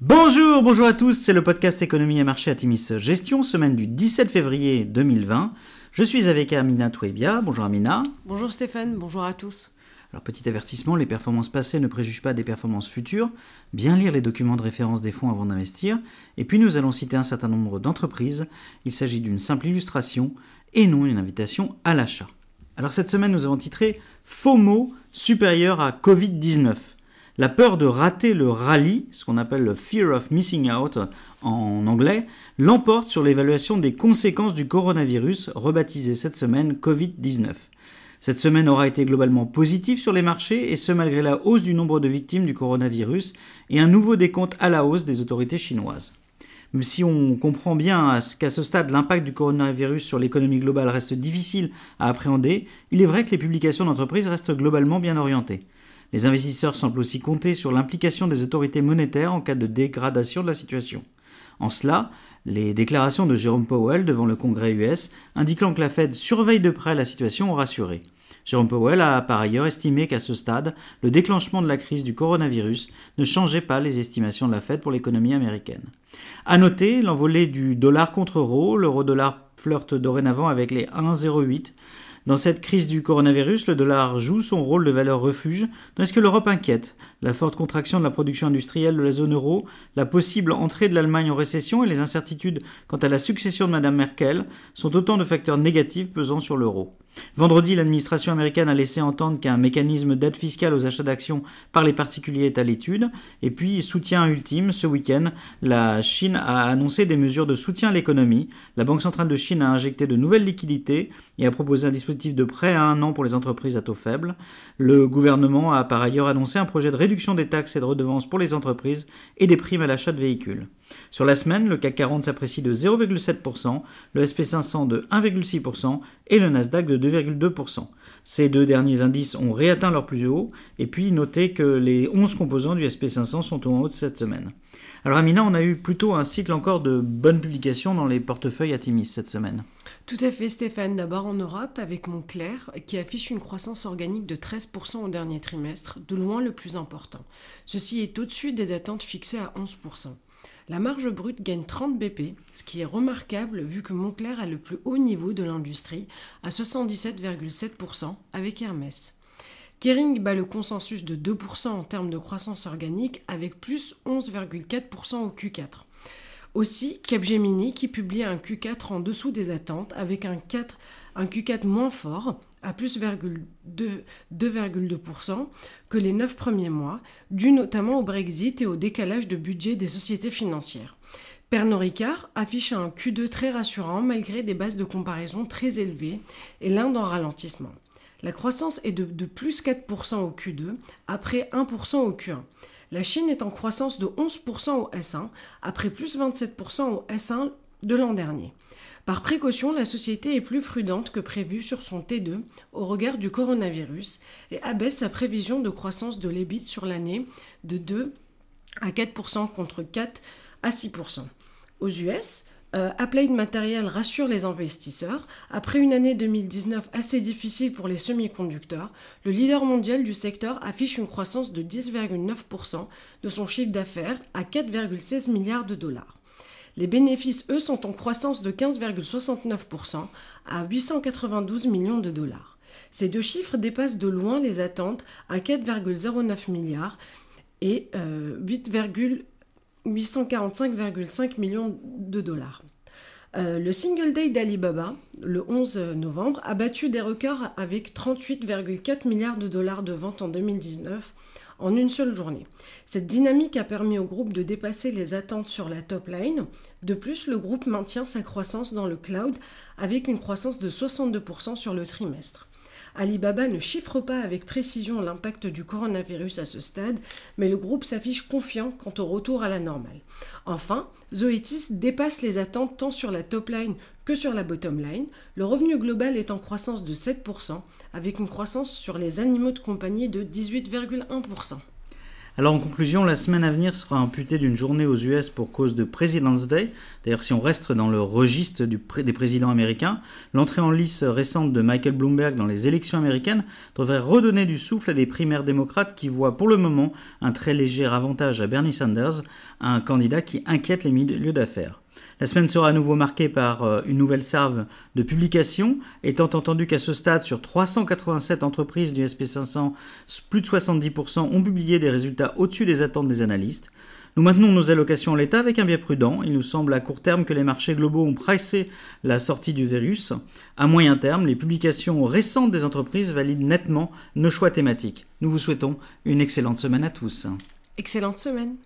Bonjour, bonjour à tous, c'est le podcast Économie et Marché à Timis Gestion, semaine du 17 février 2020. Je suis avec Amina Touébia. Bonjour Amina. Bonjour Stéphane, bonjour à tous. Alors petit avertissement, les performances passées ne préjugent pas des performances futures. Bien lire les documents de référence des fonds avant d'investir. Et puis nous allons citer un certain nombre d'entreprises. Il s'agit d'une simple illustration et non une invitation à l'achat. Alors cette semaine nous avons titré FOMO supérieur à Covid-19. La peur de rater le rallye, ce qu'on appelle le fear of missing out en anglais, l'emporte sur l'évaluation des conséquences du coronavirus, rebaptisé cette semaine Covid-19. Cette semaine aura été globalement positive sur les marchés, et ce malgré la hausse du nombre de victimes du coronavirus et un nouveau décompte à la hausse des autorités chinoises. Même si on comprend bien qu'à ce stade l'impact du coronavirus sur l'économie globale reste difficile à appréhender, il est vrai que les publications d'entreprises restent globalement bien orientées. Les investisseurs semblent aussi compter sur l'implication des autorités monétaires en cas de dégradation de la situation. En cela, les déclarations de Jérôme Powell devant le Congrès US indiquant que la Fed surveille de près la situation ont rassuré. Jérôme Powell a par ailleurs estimé qu'à ce stade, le déclenchement de la crise du coronavirus ne changeait pas les estimations de la Fed pour l'économie américaine. À noter l'envolée du dollar contre euro, l'euro-dollar flirte dorénavant avec les 1,08 dans cette crise du coronavirus, le dollar joue son rôle de valeur refuge, tandis que l'Europe inquiète. La forte contraction de la production industrielle de la zone euro, la possible entrée de l'Allemagne en récession et les incertitudes quant à la succession de Mme Merkel sont autant de facteurs négatifs pesant sur l'euro. Vendredi, l'administration américaine a laissé entendre qu'un mécanisme d'aide fiscale aux achats d'actions par les particuliers est à l'étude. Et puis, soutien ultime, ce week-end, la Chine a annoncé des mesures de soutien à l'économie. La Banque centrale de Chine a injecté de nouvelles liquidités et a proposé un dispositif de prêt à un an pour les entreprises à taux faible. Le gouvernement a par ailleurs annoncé un projet de réduction des taxes et de redevances pour les entreprises et des primes à l'achat de véhicules. Sur la semaine, le CAC 40 s'apprécie de 0,7%, le SP500 de 1,6% et le Nasdaq de 2,2%. Ces deux derniers indices ont réatteint leur plus haut, et puis notez que les 11 composants du SP500 sont en haut cette semaine. Alors Amina, on a eu plutôt un cycle encore de bonnes publications dans les portefeuilles Atimis cette semaine. Tout à fait Stéphane, d'abord en Europe avec Montclair qui affiche une croissance organique de 13% au dernier trimestre, de loin le plus important. Ceci est au-dessus des attentes fixées à 11%. La marge brute gagne 30 BP, ce qui est remarquable vu que Montclair a le plus haut niveau de l'industrie, à 77,7% avec Hermès. Kering bat le consensus de 2% en termes de croissance organique avec plus 11,4% au Q4. Aussi, Capgemini qui publie un Q4 en dessous des attentes avec un, 4, un Q4 moins fort à plus 2,2% que les 9 premiers mois, dû notamment au Brexit et au décalage de budget des sociétés financières. Pernod Ricard affiche un Q2 très rassurant malgré des bases de comparaison très élevées et l'Inde en ralentissement. La croissance est de, de plus 4% au Q2 après 1% au Q1. La Chine est en croissance de 11% au S1 après plus 27% au S1 de l'an dernier. Par précaution, la société est plus prudente que prévu sur son T2 au regard du coronavirus et abaisse sa prévision de croissance de l'EBIT sur l'année de 2 à 4% contre 4 à 6%. Aux US, euh, Applied Material rassure les investisseurs. Après une année 2019 assez difficile pour les semi-conducteurs, le leader mondial du secteur affiche une croissance de 10,9% de son chiffre d'affaires à 4,16 milliards de dollars. Les bénéfices, eux, sont en croissance de 15,69% à 892 millions de dollars. Ces deux chiffres dépassent de loin les attentes à 4,09 milliards et 845,5 euh, millions de dollars. Euh, le single day d'Alibaba, le 11 novembre, a battu des records avec 38,4 milliards de dollars de ventes en 2019 en une seule journée. Cette dynamique a permis au groupe de dépasser les attentes sur la top line. De plus, le groupe maintient sa croissance dans le cloud avec une croissance de 62% sur le trimestre. Alibaba ne chiffre pas avec précision l'impact du coronavirus à ce stade, mais le groupe s'affiche confiant quant au retour à la normale. Enfin, Zoetis dépasse les attentes tant sur la top line que sur la bottom line. Le revenu global est en croissance de 7%, avec une croissance sur les animaux de compagnie de 18,1%. Alors en conclusion, la semaine à venir sera amputée d'une journée aux US pour cause de President's Day. D'ailleurs, si on reste dans le registre des présidents américains, l'entrée en lice récente de Michael Bloomberg dans les élections américaines devrait redonner du souffle à des primaires démocrates qui voient pour le moment un très léger avantage à Bernie Sanders, un candidat qui inquiète les milieux d'affaires. La semaine sera à nouveau marquée par euh, une nouvelle salve de publications, étant entendu qu'à ce stade, sur 387 entreprises du SP500, plus de 70% ont publié des résultats au-dessus des attentes des analystes. Nous maintenons nos allocations en l'état avec un biais prudent. Il nous semble à court terme que les marchés globaux ont pricé la sortie du virus. À moyen terme, les publications récentes des entreprises valident nettement nos choix thématiques. Nous vous souhaitons une excellente semaine à tous. Excellente semaine.